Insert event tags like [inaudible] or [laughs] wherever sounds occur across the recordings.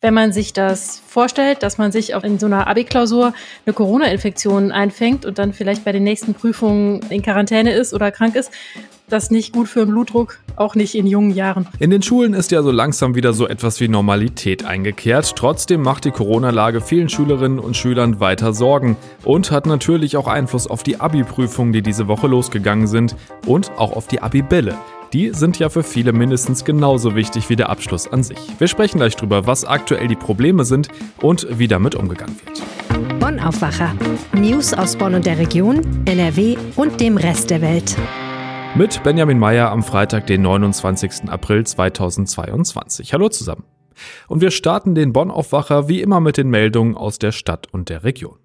wenn man sich das vorstellt, dass man sich auch in so einer Abi-Klausur eine Corona-Infektion einfängt und dann vielleicht bei den nächsten Prüfungen in Quarantäne ist oder krank ist, das nicht gut für den Blutdruck, auch nicht in jungen Jahren. In den Schulen ist ja so langsam wieder so etwas wie Normalität eingekehrt. Trotzdem macht die Corona-Lage vielen Schülerinnen und Schülern weiter Sorgen und hat natürlich auch Einfluss auf die Abi-Prüfungen, die diese Woche losgegangen sind und auch auf die Abi-Bälle. Die sind ja für viele mindestens genauso wichtig wie der Abschluss an sich. Wir sprechen gleich drüber, was aktuell die Probleme sind und wie damit umgegangen wird. Bonn Aufwacher. News aus Bonn und der Region, NRW und dem Rest der Welt. Mit Benjamin Meyer am Freitag, den 29. April 2022. Hallo zusammen. Und wir starten den Bonn Aufwacher wie immer mit den Meldungen aus der Stadt und der Region.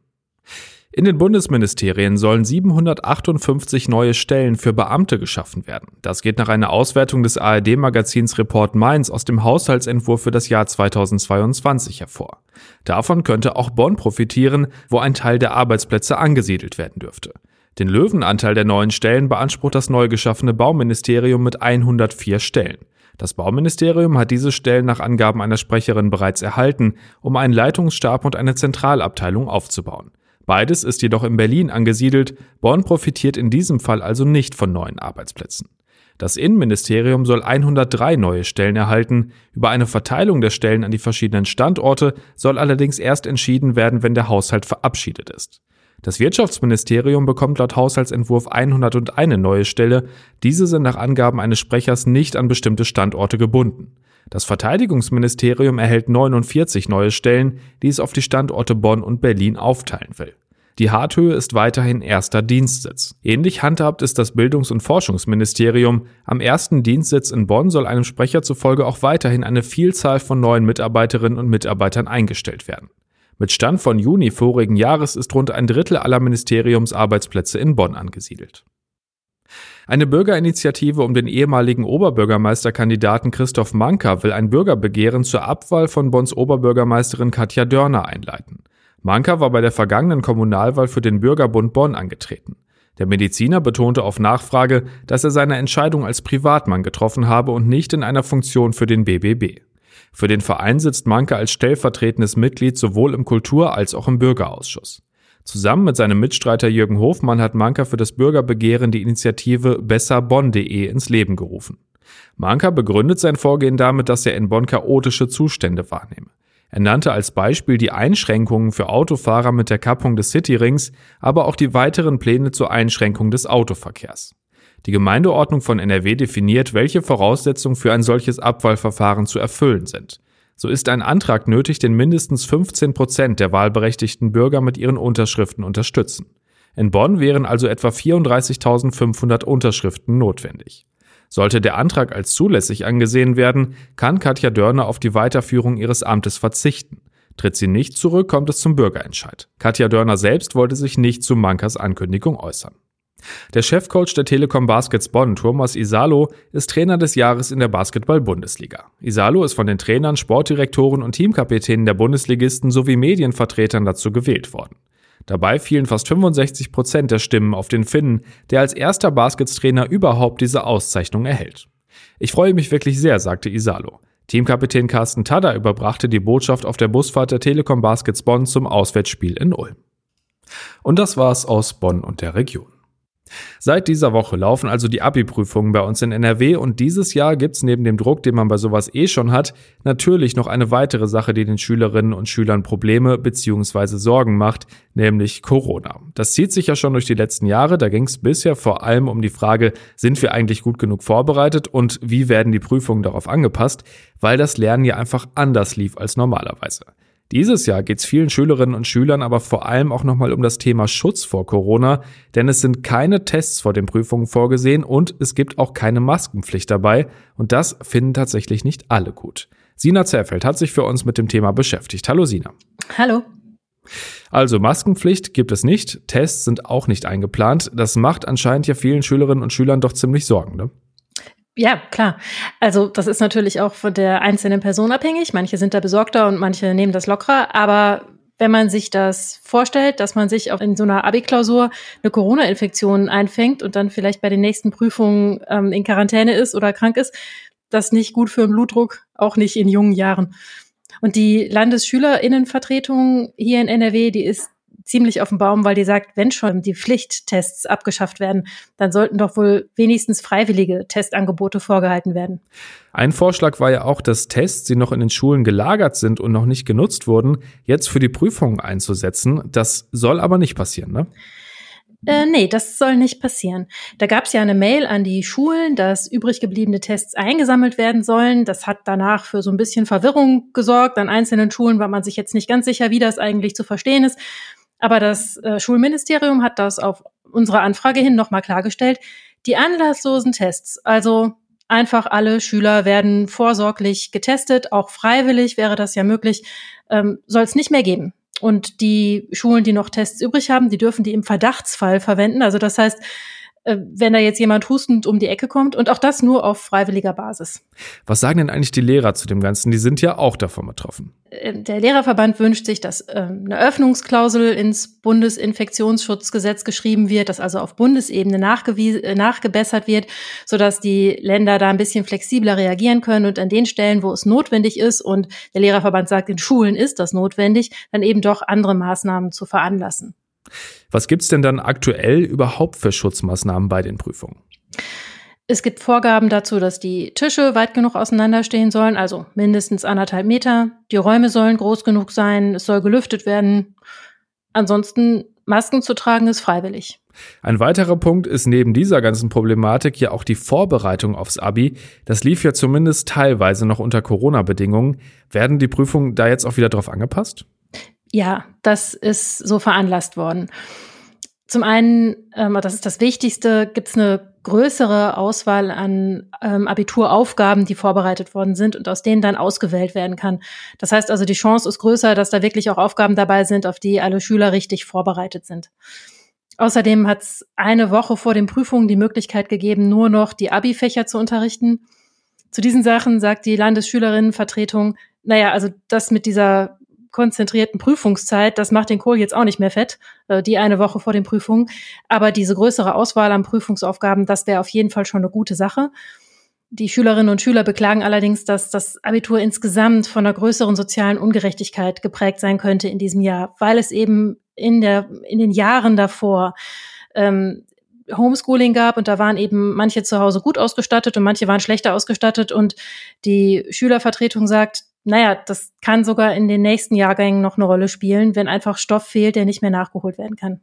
In den Bundesministerien sollen 758 neue Stellen für Beamte geschaffen werden. Das geht nach einer Auswertung des ARD-Magazins Report Mainz aus dem Haushaltsentwurf für das Jahr 2022 hervor. Davon könnte auch Bonn profitieren, wo ein Teil der Arbeitsplätze angesiedelt werden dürfte. Den Löwenanteil der neuen Stellen beansprucht das neu geschaffene Bauministerium mit 104 Stellen. Das Bauministerium hat diese Stellen nach Angaben einer Sprecherin bereits erhalten, um einen Leitungsstab und eine Zentralabteilung aufzubauen. Beides ist jedoch in Berlin angesiedelt, Bonn profitiert in diesem Fall also nicht von neuen Arbeitsplätzen. Das Innenministerium soll 103 neue Stellen erhalten. Über eine Verteilung der Stellen an die verschiedenen Standorte soll allerdings erst entschieden werden, wenn der Haushalt verabschiedet ist. Das Wirtschaftsministerium bekommt laut Haushaltsentwurf 101 neue Stelle. Diese sind nach Angaben eines Sprechers nicht an bestimmte Standorte gebunden. Das Verteidigungsministerium erhält 49 neue Stellen, die es auf die Standorte Bonn und Berlin aufteilen will. Die Harthöhe ist weiterhin erster Dienstsitz. Ähnlich handhabt ist das Bildungs- und Forschungsministerium. Am ersten Dienstsitz in Bonn soll einem Sprecher zufolge auch weiterhin eine Vielzahl von neuen Mitarbeiterinnen und Mitarbeitern eingestellt werden. Mit Stand von Juni vorigen Jahres ist rund ein Drittel aller Ministeriumsarbeitsplätze in Bonn angesiedelt. Eine Bürgerinitiative um den ehemaligen Oberbürgermeisterkandidaten Christoph Manka will ein Bürgerbegehren zur Abwahl von Bonns Oberbürgermeisterin Katja Dörner einleiten. Manka war bei der vergangenen Kommunalwahl für den Bürgerbund Bonn angetreten. Der Mediziner betonte auf Nachfrage, dass er seine Entscheidung als Privatmann getroffen habe und nicht in einer Funktion für den BBB. Für den Verein sitzt Manka als stellvertretendes Mitglied sowohl im Kultur- als auch im Bürgerausschuss. Zusammen mit seinem Mitstreiter Jürgen Hofmann hat Manka für das Bürgerbegehren die Initiative besserbonn.de ins Leben gerufen. Manka begründet sein Vorgehen damit, dass er in Bonn chaotische Zustände wahrnehme. Er nannte als Beispiel die Einschränkungen für Autofahrer mit der Kappung des Cityrings, aber auch die weiteren Pläne zur Einschränkung des Autoverkehrs. Die Gemeindeordnung von NRW definiert, welche Voraussetzungen für ein solches Abwahlverfahren zu erfüllen sind. So ist ein Antrag nötig, den mindestens 15 Prozent der wahlberechtigten Bürger mit ihren Unterschriften unterstützen. In Bonn wären also etwa 34.500 Unterschriften notwendig. Sollte der Antrag als zulässig angesehen werden, kann Katja Dörner auf die Weiterführung ihres Amtes verzichten. Tritt sie nicht zurück, kommt es zum Bürgerentscheid. Katja Dörner selbst wollte sich nicht zu Mankers Ankündigung äußern. Der Chefcoach der Telekom Baskets Bonn, Thomas Isalo, ist Trainer des Jahres in der Basketball-Bundesliga. Isalo ist von den Trainern, Sportdirektoren und Teamkapitänen der Bundesligisten sowie Medienvertretern dazu gewählt worden. Dabei fielen fast 65 Prozent der Stimmen auf den Finnen, der als erster Basketstrainer überhaupt diese Auszeichnung erhält. Ich freue mich wirklich sehr, sagte Isalo. Teamkapitän Carsten Tada überbrachte die Botschaft auf der Busfahrt der Telekom Baskets Bonn zum Auswärtsspiel in Ulm. Und das war's aus Bonn und der Region. Seit dieser Woche laufen also die Abi-Prüfungen bei uns in NRW und dieses Jahr gibt's neben dem Druck, den man bei sowas eh schon hat, natürlich noch eine weitere Sache, die den Schülerinnen und Schülern Probleme bzw. Sorgen macht, nämlich Corona. Das zieht sich ja schon durch die letzten Jahre, da ging's bisher vor allem um die Frage, sind wir eigentlich gut genug vorbereitet und wie werden die Prüfungen darauf angepasst, weil das Lernen ja einfach anders lief als normalerweise. Dieses Jahr geht es vielen Schülerinnen und Schülern aber vor allem auch nochmal um das Thema Schutz vor Corona, denn es sind keine Tests vor den Prüfungen vorgesehen und es gibt auch keine Maskenpflicht dabei und das finden tatsächlich nicht alle gut. Sina Zerfeld hat sich für uns mit dem Thema beschäftigt. Hallo Sina. Hallo. Also Maskenpflicht gibt es nicht, Tests sind auch nicht eingeplant. Das macht anscheinend ja vielen Schülerinnen und Schülern doch ziemlich Sorgen, ne? Ja, klar. Also das ist natürlich auch von der einzelnen Person abhängig. Manche sind da besorgter und manche nehmen das lockerer. Aber wenn man sich das vorstellt, dass man sich auch in so einer Abi-Klausur eine Corona-Infektion einfängt und dann vielleicht bei den nächsten Prüfungen ähm, in Quarantäne ist oder krank ist, das nicht gut für den Blutdruck, auch nicht in jungen Jahren. Und die Landesschülerinnenvertretung hier in NRW, die ist ziemlich auf dem Baum, weil die sagt, wenn schon die Pflichttests abgeschafft werden, dann sollten doch wohl wenigstens freiwillige Testangebote vorgehalten werden. Ein Vorschlag war ja auch, dass Tests, die noch in den Schulen gelagert sind und noch nicht genutzt wurden, jetzt für die Prüfungen einzusetzen. Das soll aber nicht passieren, ne? Äh, nee, das soll nicht passieren. Da gab es ja eine Mail an die Schulen, dass übrig gebliebene Tests eingesammelt werden sollen. Das hat danach für so ein bisschen Verwirrung gesorgt. An einzelnen Schulen war man sich jetzt nicht ganz sicher, wie das eigentlich zu verstehen ist. Aber das äh, Schulministerium hat das auf unsere Anfrage hin nochmal klargestellt. Die anlasslosen Tests, also einfach alle Schüler werden vorsorglich getestet, auch freiwillig wäre das ja möglich, ähm, soll es nicht mehr geben. Und die Schulen, die noch Tests übrig haben, die dürfen die im Verdachtsfall verwenden. Also das heißt, wenn da jetzt jemand hustend um die Ecke kommt und auch das nur auf freiwilliger Basis. Was sagen denn eigentlich die Lehrer zu dem Ganzen? Die sind ja auch davon betroffen. Äh, der Lehrerverband wünscht sich, dass äh, eine Öffnungsklausel ins Bundesinfektionsschutzgesetz geschrieben wird, dass also auf Bundesebene nachgebessert wird, sodass die Länder da ein bisschen flexibler reagieren können und an den Stellen, wo es notwendig ist und der Lehrerverband sagt, in Schulen ist das notwendig, dann eben doch andere Maßnahmen zu veranlassen. Was gibt's denn dann aktuell überhaupt für Schutzmaßnahmen bei den Prüfungen? Es gibt Vorgaben dazu, dass die Tische weit genug auseinanderstehen sollen, also mindestens anderthalb Meter. Die Räume sollen groß genug sein, es soll gelüftet werden. Ansonsten Masken zu tragen ist freiwillig. Ein weiterer Punkt ist neben dieser ganzen Problematik ja auch die Vorbereitung aufs Abi. Das lief ja zumindest teilweise noch unter Corona-Bedingungen. Werden die Prüfungen da jetzt auch wieder drauf angepasst? Ja, das ist so veranlasst worden. Zum einen, ähm, das ist das Wichtigste, gibt es eine größere Auswahl an ähm, Abituraufgaben, die vorbereitet worden sind und aus denen dann ausgewählt werden kann. Das heißt also, die Chance ist größer, dass da wirklich auch Aufgaben dabei sind, auf die alle Schüler richtig vorbereitet sind. Außerdem hat es eine Woche vor den Prüfungen die Möglichkeit gegeben, nur noch die Abi-Fächer zu unterrichten. Zu diesen Sachen sagt die Landesschülerinnenvertretung, naja, also das mit dieser konzentrierten Prüfungszeit, das macht den Kohl jetzt auch nicht mehr fett, äh, die eine Woche vor den Prüfungen. Aber diese größere Auswahl an Prüfungsaufgaben, das wäre auf jeden Fall schon eine gute Sache. Die Schülerinnen und Schüler beklagen allerdings, dass das Abitur insgesamt von einer größeren sozialen Ungerechtigkeit geprägt sein könnte in diesem Jahr, weil es eben in der in den Jahren davor ähm, Homeschooling gab und da waren eben manche zu Hause gut ausgestattet und manche waren schlechter ausgestattet und die Schülervertretung sagt, naja, das kann sogar in den nächsten Jahrgängen noch eine Rolle spielen, wenn einfach Stoff fehlt, der nicht mehr nachgeholt werden kann.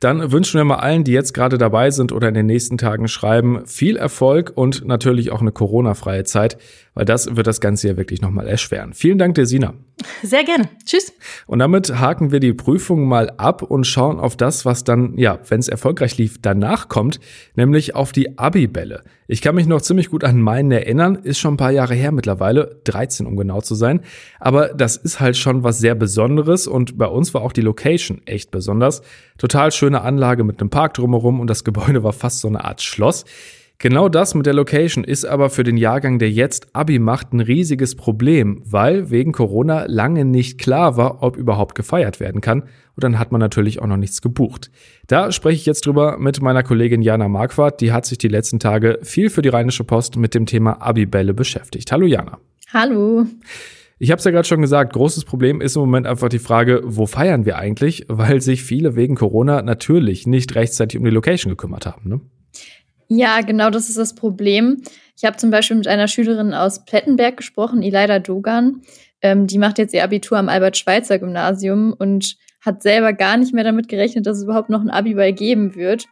Dann wünschen wir mal allen, die jetzt gerade dabei sind oder in den nächsten Tagen schreiben, viel Erfolg und natürlich auch eine Corona-freie Zeit, weil das wird das Ganze ja wirklich nochmal erschweren. Vielen Dank, Desina. Sehr gerne. Tschüss. Und damit haken wir die Prüfung mal ab und schauen auf das, was dann, ja, wenn es erfolgreich lief, danach kommt, nämlich auf die Abi-Bälle. Ich kann mich noch ziemlich gut an meinen erinnern, ist schon ein paar Jahre her mittlerweile, 13 um genau zu sein. Aber das ist halt schon was sehr Besonderes und bei uns war auch die Location echt besonders. Total schöne Anlage mit einem Park drumherum und das Gebäude war fast so eine Art Schloss. Genau das mit der Location ist aber für den Jahrgang, der jetzt Abi macht, ein riesiges Problem, weil wegen Corona lange nicht klar war, ob überhaupt gefeiert werden kann. Und dann hat man natürlich auch noch nichts gebucht. Da spreche ich jetzt drüber mit meiner Kollegin Jana Marquardt. Die hat sich die letzten Tage viel für die Rheinische Post mit dem Thema Abi-Bälle beschäftigt. Hallo Jana. Hallo. Ich habe es ja gerade schon gesagt, großes Problem ist im Moment einfach die Frage, wo feiern wir eigentlich, weil sich viele wegen Corona natürlich nicht rechtzeitig um die Location gekümmert haben. Ne? Ja, genau das ist das Problem. Ich habe zum Beispiel mit einer Schülerin aus Plettenberg gesprochen, Ileida Dogan. Ähm, die macht jetzt ihr Abitur am Albert-Schweitzer-Gymnasium und hat selber gar nicht mehr damit gerechnet, dass es überhaupt noch ein Abi bei geben wird.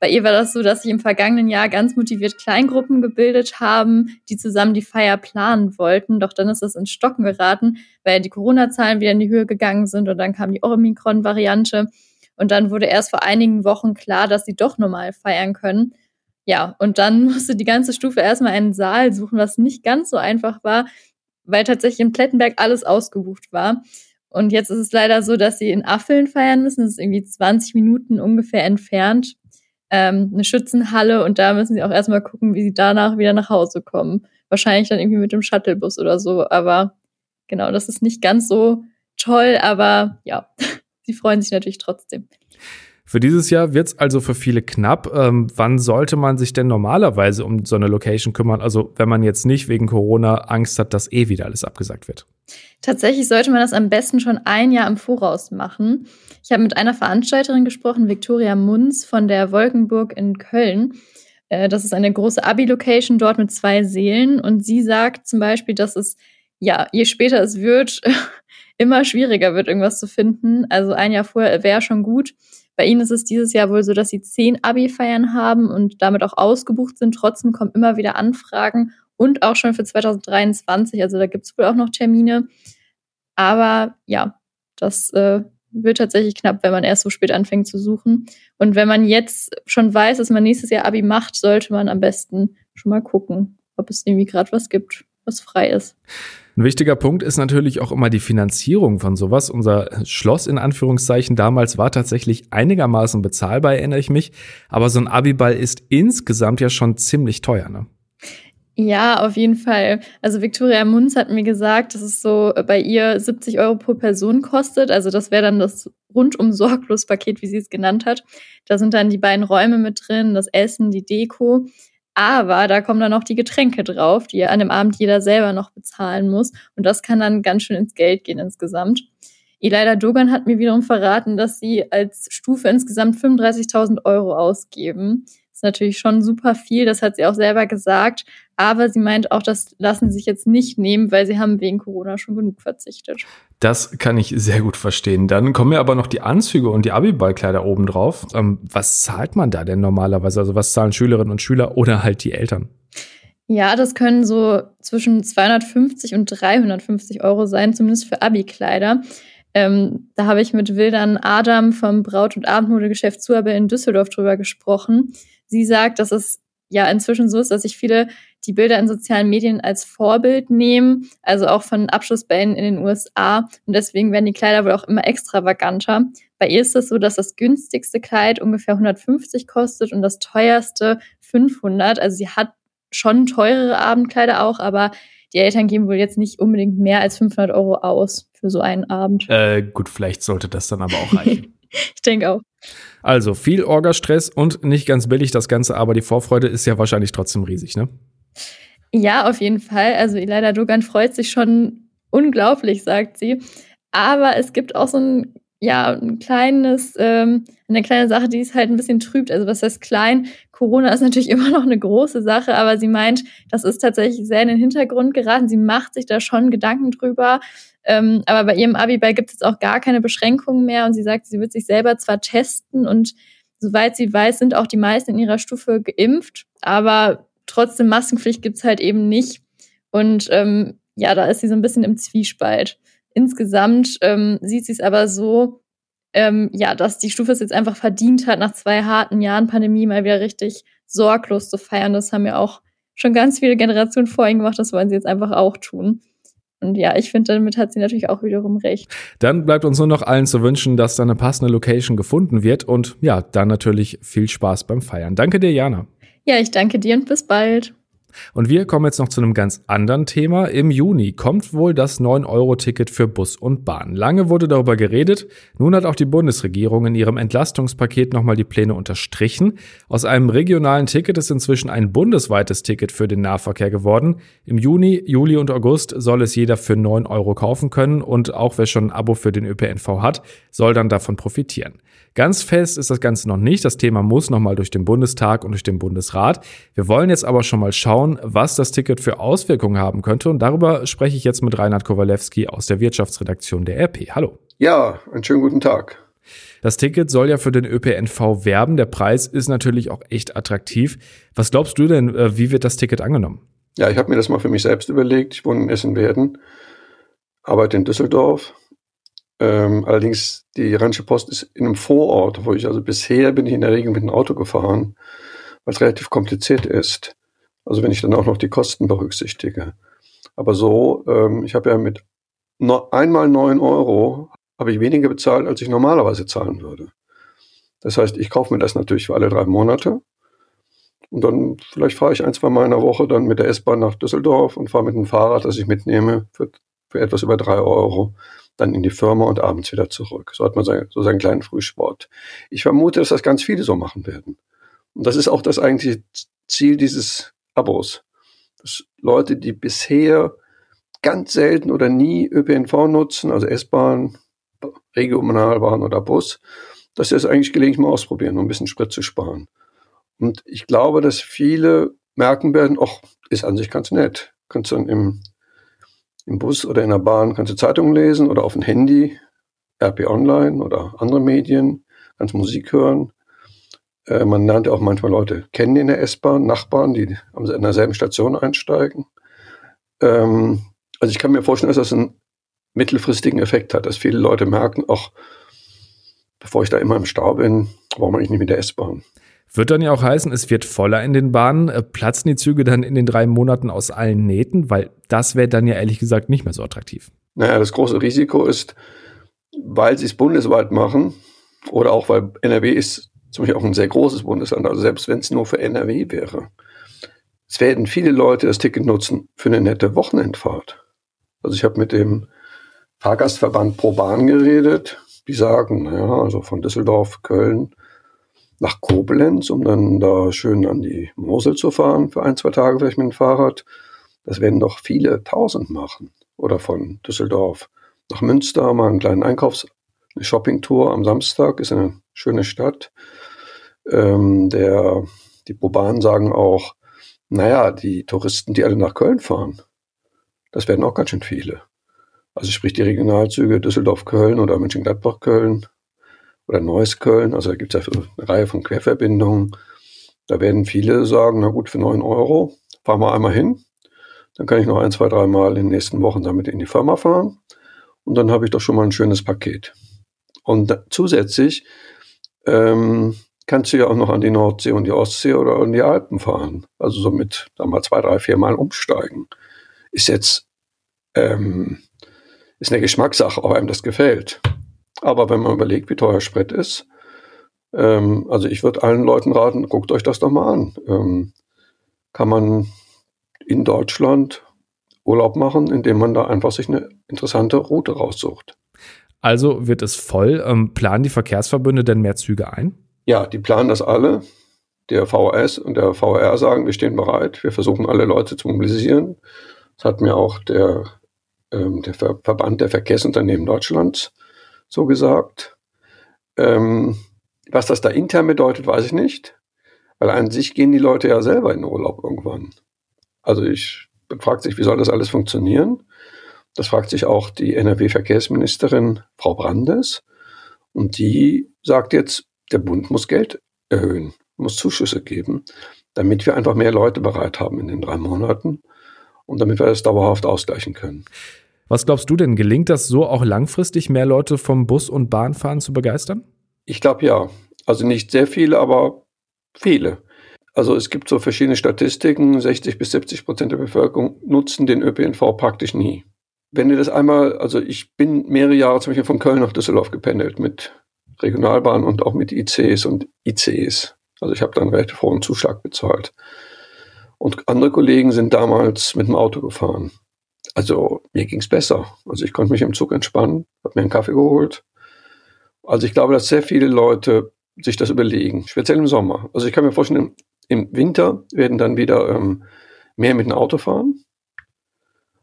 Bei ihr war das so, dass sich im vergangenen Jahr ganz motiviert Kleingruppen gebildet haben, die zusammen die Feier planen wollten. Doch dann ist das ins Stocken geraten, weil die Corona-Zahlen wieder in die Höhe gegangen sind und dann kam die Omikron-Variante. Und dann wurde erst vor einigen Wochen klar, dass sie doch normal feiern können. Ja, und dann [laughs] musste die ganze Stufe erstmal einen Saal suchen, was nicht ganz so einfach war, weil tatsächlich in Plettenberg alles ausgebucht war. Und jetzt ist es leider so, dass sie in Affeln feiern müssen. Das ist irgendwie 20 Minuten ungefähr entfernt. Ähm, eine Schützenhalle und da müssen sie auch erstmal gucken, wie sie danach wieder nach Hause kommen. Wahrscheinlich dann irgendwie mit dem Shuttlebus oder so. Aber genau, das ist nicht ganz so toll, aber ja, [laughs] sie freuen sich natürlich trotzdem. Für dieses Jahr wird es also für viele knapp. Ähm, wann sollte man sich denn normalerweise um so eine Location kümmern? Also wenn man jetzt nicht wegen Corona Angst hat, dass eh wieder alles abgesagt wird. Tatsächlich sollte man das am besten schon ein Jahr im Voraus machen. Ich habe mit einer Veranstalterin gesprochen, Viktoria Munz von der Wolkenburg in Köln. Äh, das ist eine große Abi-Location dort mit zwei Seelen. Und sie sagt zum Beispiel, dass es, ja, je später es wird, [laughs] immer schwieriger wird, irgendwas zu finden. Also ein Jahr vorher wäre schon gut. Bei ihnen ist es dieses Jahr wohl so, dass sie zehn Abi-Feiern haben und damit auch ausgebucht sind. Trotzdem kommen immer wieder Anfragen und auch schon für 2023. Also da gibt es wohl auch noch Termine. Aber ja, das äh, wird tatsächlich knapp, wenn man erst so spät anfängt zu suchen. Und wenn man jetzt schon weiß, dass man nächstes Jahr Abi macht, sollte man am besten schon mal gucken, ob es irgendwie gerade was gibt, was frei ist. Ein wichtiger Punkt ist natürlich auch immer die Finanzierung von sowas. Unser Schloss in Anführungszeichen damals war tatsächlich einigermaßen bezahlbar, erinnere ich mich. Aber so ein Abiball ist insgesamt ja schon ziemlich teuer, ne? Ja, auf jeden Fall. Also Viktoria Munz hat mir gesagt, dass es so bei ihr 70 Euro pro Person kostet. Also das wäre dann das rundum sorglos Paket, wie sie es genannt hat. Da sind dann die beiden Räume mit drin, das Essen, die Deko. Aber da kommen dann auch die Getränke drauf, die an dem Abend jeder selber noch bezahlen muss. Und das kann dann ganz schön ins Geld gehen insgesamt. Elida Dogan hat mir wiederum verraten, dass sie als Stufe insgesamt 35.000 Euro ausgeben ist natürlich schon super viel, das hat sie auch selber gesagt. Aber sie meint auch, das lassen sie sich jetzt nicht nehmen, weil sie haben wegen Corona schon genug verzichtet. Das kann ich sehr gut verstehen. Dann kommen ja aber noch die Anzüge und die Abiballkleider oben drauf. Ähm, was zahlt man da denn normalerweise? Also was zahlen Schülerinnen und Schüler oder halt die Eltern? Ja, das können so zwischen 250 und 350 Euro sein, zumindest für Abi-Kleider. Ähm, da habe ich mit Wildern Adam vom Braut- und Abendmodegeschäft Zuabe in Düsseldorf drüber gesprochen. Sie sagt, dass es ja inzwischen so ist, dass sich viele die Bilder in sozialen Medien als Vorbild nehmen, also auch von Abschlussbällen in den USA. Und deswegen werden die Kleider wohl auch immer extravaganter. Bei ihr ist es so, dass das günstigste Kleid ungefähr 150 kostet und das teuerste 500. Also sie hat schon teurere Abendkleider auch, aber die Eltern geben wohl jetzt nicht unbedingt mehr als 500 Euro aus für so einen Abend. Äh, gut, vielleicht sollte das dann aber auch reichen. [laughs] ich denke auch. Also viel Orgastress und nicht ganz billig das Ganze, aber die Vorfreude ist ja wahrscheinlich trotzdem riesig, ne? Ja, auf jeden Fall. Also Elida Dogan freut sich schon unglaublich, sagt sie. Aber es gibt auch so ein, ja, ein kleines, ähm, eine kleine Sache, die es halt ein bisschen trübt. Also was heißt klein? Corona ist natürlich [laughs] immer noch eine große Sache, aber sie meint, das ist tatsächlich sehr in den Hintergrund geraten. Sie macht sich da schon Gedanken drüber, ähm, aber bei ihrem Abiball gibt es auch gar keine Beschränkungen mehr und sie sagt, sie wird sich selber zwar testen und soweit sie weiß, sind auch die meisten in ihrer Stufe geimpft, aber trotzdem Maskenpflicht gibt's halt eben nicht. Und ähm, ja, da ist sie so ein bisschen im Zwiespalt. Insgesamt ähm, sieht sie es aber so, ähm, ja, dass die Stufe es jetzt einfach verdient hat, nach zwei harten Jahren Pandemie mal wieder richtig sorglos zu feiern. Das haben ja auch schon ganz viele Generationen vor ihnen gemacht, das wollen sie jetzt einfach auch tun. Und ja, ich finde, damit hat sie natürlich auch wiederum recht. Dann bleibt uns nur noch allen zu wünschen, dass da eine passende Location gefunden wird und ja, dann natürlich viel Spaß beim Feiern. Danke dir, Jana. Ja, ich danke dir und bis bald. Und wir kommen jetzt noch zu einem ganz anderen Thema. Im Juni kommt wohl das 9-Euro-Ticket für Bus und Bahn. Lange wurde darüber geredet. Nun hat auch die Bundesregierung in ihrem Entlastungspaket nochmal die Pläne unterstrichen. Aus einem regionalen Ticket ist inzwischen ein bundesweites Ticket für den Nahverkehr geworden. Im Juni, Juli und August soll es jeder für 9 Euro kaufen können und auch wer schon ein Abo für den ÖPNV hat, soll dann davon profitieren. Ganz fest ist das Ganze noch nicht. Das Thema muss nochmal durch den Bundestag und durch den Bundesrat. Wir wollen jetzt aber schon mal schauen, was das Ticket für Auswirkungen haben könnte. Und darüber spreche ich jetzt mit Reinhard Kowalewski aus der Wirtschaftsredaktion der RP. Hallo. Ja, einen schönen guten Tag. Das Ticket soll ja für den ÖPNV werben. Der Preis ist natürlich auch echt attraktiv. Was glaubst du denn, äh, wie wird das Ticket angenommen? Ja, ich habe mir das mal für mich selbst überlegt. Ich wohne in Essen-Werden, arbeite in Düsseldorf ähm, allerdings, die Rheinische Post ist in einem Vorort, wo ich also bisher bin ich in der Regel mit dem Auto gefahren, weil es relativ kompliziert ist. Also wenn ich dann auch noch die Kosten berücksichtige. Aber so, ähm, ich habe ja mit no, einmal neun Euro habe ich weniger bezahlt, als ich normalerweise zahlen würde. Das heißt, ich kaufe mir das natürlich für alle drei Monate. Und dann vielleicht fahre ich ein, zwei Mal in der Woche dann mit der S-Bahn nach Düsseldorf und fahre mit dem Fahrrad, das ich mitnehme, für, für etwas über drei Euro dann in die Firma und abends wieder zurück. So hat man so seinen kleinen Frühsport. Ich vermute, dass das ganz viele so machen werden. Und das ist auch das eigentliche Ziel dieses Abos. Dass Leute, die bisher ganz selten oder nie ÖPNV nutzen, also S-Bahn, Regionalbahn oder Bus, dass sie das eigentlich gelegentlich mal ausprobieren, um ein bisschen Sprit zu sparen. Und ich glaube, dass viele merken werden, ach, ist an sich ganz nett. Kannst dann im, im Bus oder in der Bahn kannst du Zeitungen lesen oder auf dem Handy, RP Online oder andere Medien, kannst Musik hören. Äh, man lernt ja auch manchmal Leute kennen in der S-Bahn, Nachbarn, die an derselben Station einsteigen. Ähm, also ich kann mir vorstellen, dass das einen mittelfristigen Effekt hat, dass viele Leute merken, ach, bevor ich da immer im Stau bin, warum eigentlich nicht mit der S-Bahn? Wird dann ja auch heißen, es wird voller in den Bahnen. Äh, platzen die Züge dann in den drei Monaten aus allen Nähten? Weil das wäre dann ja ehrlich gesagt nicht mehr so attraktiv. Naja, das große Risiko ist, weil sie es bundesweit machen oder auch weil NRW ist zum Beispiel auch ein sehr großes Bundesland, also selbst wenn es nur für NRW wäre. Es werden viele Leute das Ticket nutzen für eine nette Wochenendfahrt. Also ich habe mit dem Fahrgastverband Pro Bahn geredet. Die sagen, naja, also von Düsseldorf, Köln nach Koblenz, um dann da schön an die Mosel zu fahren für ein, zwei Tage vielleicht mit dem Fahrrad. Das werden doch viele tausend machen. Oder von Düsseldorf nach Münster, mal einen kleinen Einkaufs-, eine Shoppingtour am Samstag, ist eine schöne Stadt. Ähm, der, die Probanen sagen auch, naja, die Touristen, die alle nach Köln fahren, das werden auch ganz schön viele. Also sprich die Regionalzüge Düsseldorf-Köln oder München-Gladbach-Köln oder Neuss-Köln. Also da gibt es ja eine Reihe von Querverbindungen. Da werden viele sagen, na gut, für neun Euro fahren wir einmal hin. Dann kann ich noch ein, zwei, drei Mal in den nächsten Wochen damit in die Firma fahren. Und dann habe ich doch schon mal ein schönes Paket. Und da, zusätzlich ähm, kannst du ja auch noch an die Nordsee und die Ostsee oder an die Alpen fahren. Also somit da mal zwei, drei, vier Mal umsteigen. Ist jetzt ähm, ist eine Geschmackssache, ob einem das gefällt. Aber wenn man überlegt, wie teuer Sprit ist, ähm, also ich würde allen Leuten raten, guckt euch das doch mal an. Ähm, kann man in Deutschland Urlaub machen, indem man da einfach sich eine interessante Route raussucht. Also wird es voll. Ähm, planen die Verkehrsverbünde denn mehr Züge ein? Ja, die planen das alle. Der VHS und der VR sagen, wir stehen bereit. Wir versuchen alle Leute zu mobilisieren. Das hat mir auch der ähm, der Ver Verband der Verkehrsunternehmen Deutschlands so gesagt. Ähm, was das da intern bedeutet, weiß ich nicht, weil an sich gehen die Leute ja selber in den Urlaub irgendwann. Also ich fragt sich, wie soll das alles funktionieren? Das fragt sich auch die NRW-Verkehrsministerin Frau Brandes. Und die sagt jetzt, der Bund muss Geld erhöhen, muss Zuschüsse geben, damit wir einfach mehr Leute bereit haben in den drei Monaten und damit wir das dauerhaft ausgleichen können. Was glaubst du denn, gelingt das so auch langfristig, mehr Leute vom Bus- und Bahnfahren zu begeistern? Ich glaube ja. Also nicht sehr viele, aber viele. Also es gibt so verschiedene Statistiken, 60 bis 70 Prozent der Bevölkerung nutzen den ÖPNV praktisch nie. Wenn du das einmal, also ich bin mehrere Jahre zum Beispiel von Köln nach Düsseldorf gependelt mit Regionalbahn und auch mit ICs und ICs. Also ich habe dann relativ hohen Zuschlag bezahlt. Und andere Kollegen sind damals mit dem Auto gefahren. Also mir ging es besser. Also ich konnte mich im Zug entspannen, habe mir einen Kaffee geholt. Also ich glaube, dass sehr viele Leute sich das überlegen, speziell im Sommer. Also ich kann mir vorstellen, im Winter werden dann wieder ähm, mehr mit dem Auto fahren.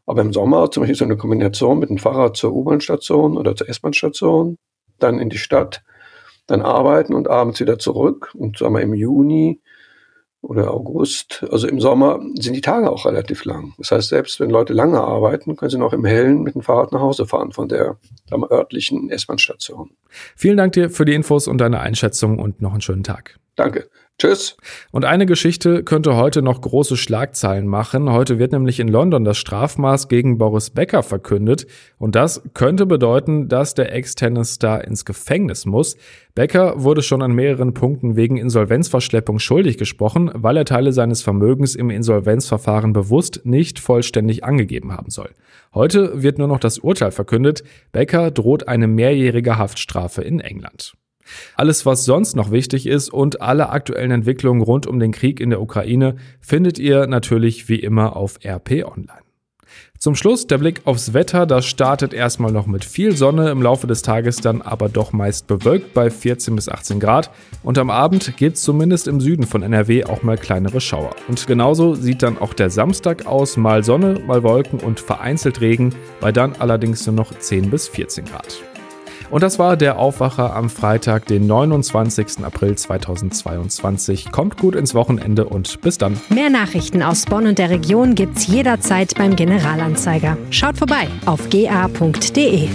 Aber im Sommer zum Beispiel so eine Kombination mit dem Fahrrad zur U-Bahn-Station oder zur S-Bahn-Station, dann in die Stadt, dann arbeiten und abends wieder zurück. Und sagen wir im Juni oder August. Also im Sommer sind die Tage auch relativ lang. Das heißt, selbst wenn Leute lange arbeiten, können sie noch im Hellen mit dem Fahrrad nach Hause fahren von der örtlichen S-Bahn-Station. Vielen Dank dir für die Infos und deine Einschätzung und noch einen schönen Tag. Danke. Tschüss. Und eine Geschichte könnte heute noch große Schlagzeilen machen. Heute wird nämlich in London das Strafmaß gegen Boris Becker verkündet. Und das könnte bedeuten, dass der Ex-Tennis-Star ins Gefängnis muss. Becker wurde schon an mehreren Punkten wegen Insolvenzverschleppung schuldig gesprochen, weil er Teile seines Vermögens im Insolvenzverfahren bewusst nicht vollständig angegeben haben soll. Heute wird nur noch das Urteil verkündet. Becker droht eine mehrjährige Haftstrafe in England. Alles, was sonst noch wichtig ist und alle aktuellen Entwicklungen rund um den Krieg in der Ukraine findet ihr natürlich wie immer auf RP Online. Zum Schluss der Blick aufs Wetter. Das startet erstmal noch mit viel Sonne, im Laufe des Tages dann aber doch meist bewölkt bei 14 bis 18 Grad. Und am Abend geht es zumindest im Süden von NRW auch mal kleinere Schauer. Und genauso sieht dann auch der Samstag aus. Mal Sonne, mal Wolken und vereinzelt Regen, bei dann allerdings nur noch 10 bis 14 Grad. Und das war der Aufwacher am Freitag, den 29. April 2022. Kommt gut ins Wochenende und bis dann. Mehr Nachrichten aus Bonn und der Region gibt's jederzeit beim Generalanzeiger. Schaut vorbei auf ga.de.